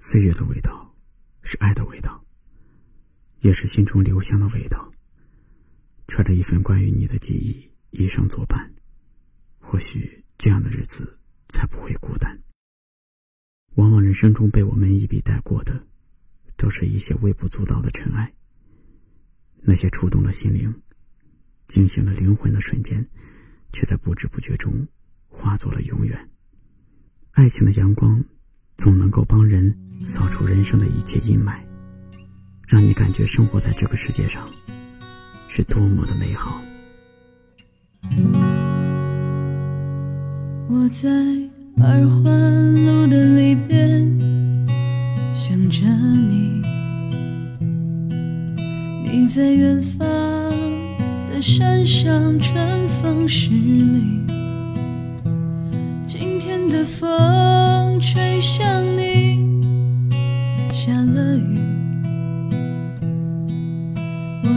岁月的味道，是爱的味道，也是心中留香的味道。揣着一份关于你的记忆，一生作伴。或许这样的日子才不会孤单。往往人生中被我们一笔带过的，都是一些微不足道的尘埃。那些触动了心灵、惊醒了灵魂的瞬间，却在不知不觉中化作了永远。爱情的阳光，总能够帮人扫除人生的一切阴霾，让你感觉生活在这个世界上。是多么的美好！我在二环路的里边想着你，你在远方的山上，春风十里。今天的风吹向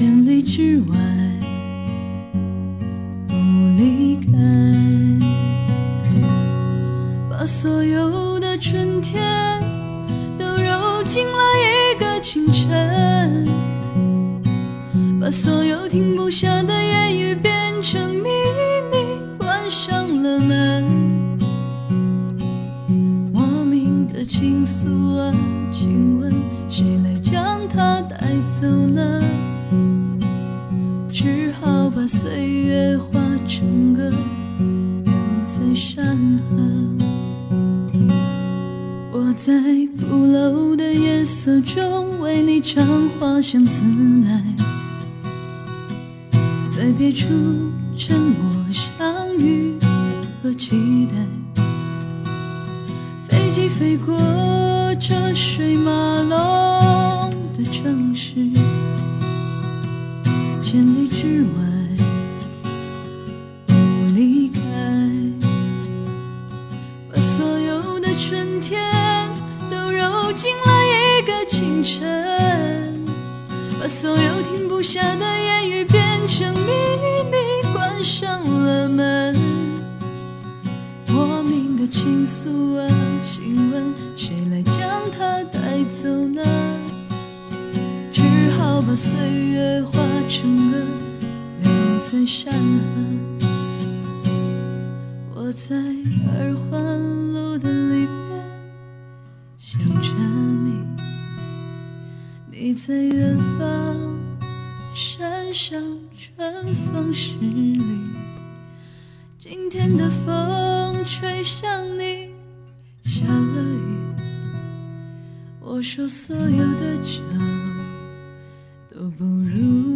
千里之外，不离开。把所有的春天都揉进了一个清晨，把所有停不下的言语变成秘密，关上了门。莫名的情愫啊，请问谁来将它带走呢？只好把岁月化成歌，留在山河。我在鼓楼的夜色中为你唱花香自来，在别处沉默相遇和期待。飞机飞过车水马龙的城市。千里之外，不离开。把所有的春天都揉进了一个清晨，把所有停不下的言语变成秘密，关上了门。莫名的情愫啊，请问谁来将它带走呢？把岁月化成歌，留在山河。我在二环路的里边想着你，你在远方山上春风十里。今天的风吹向你，下了雨。我说所有的酒。我不如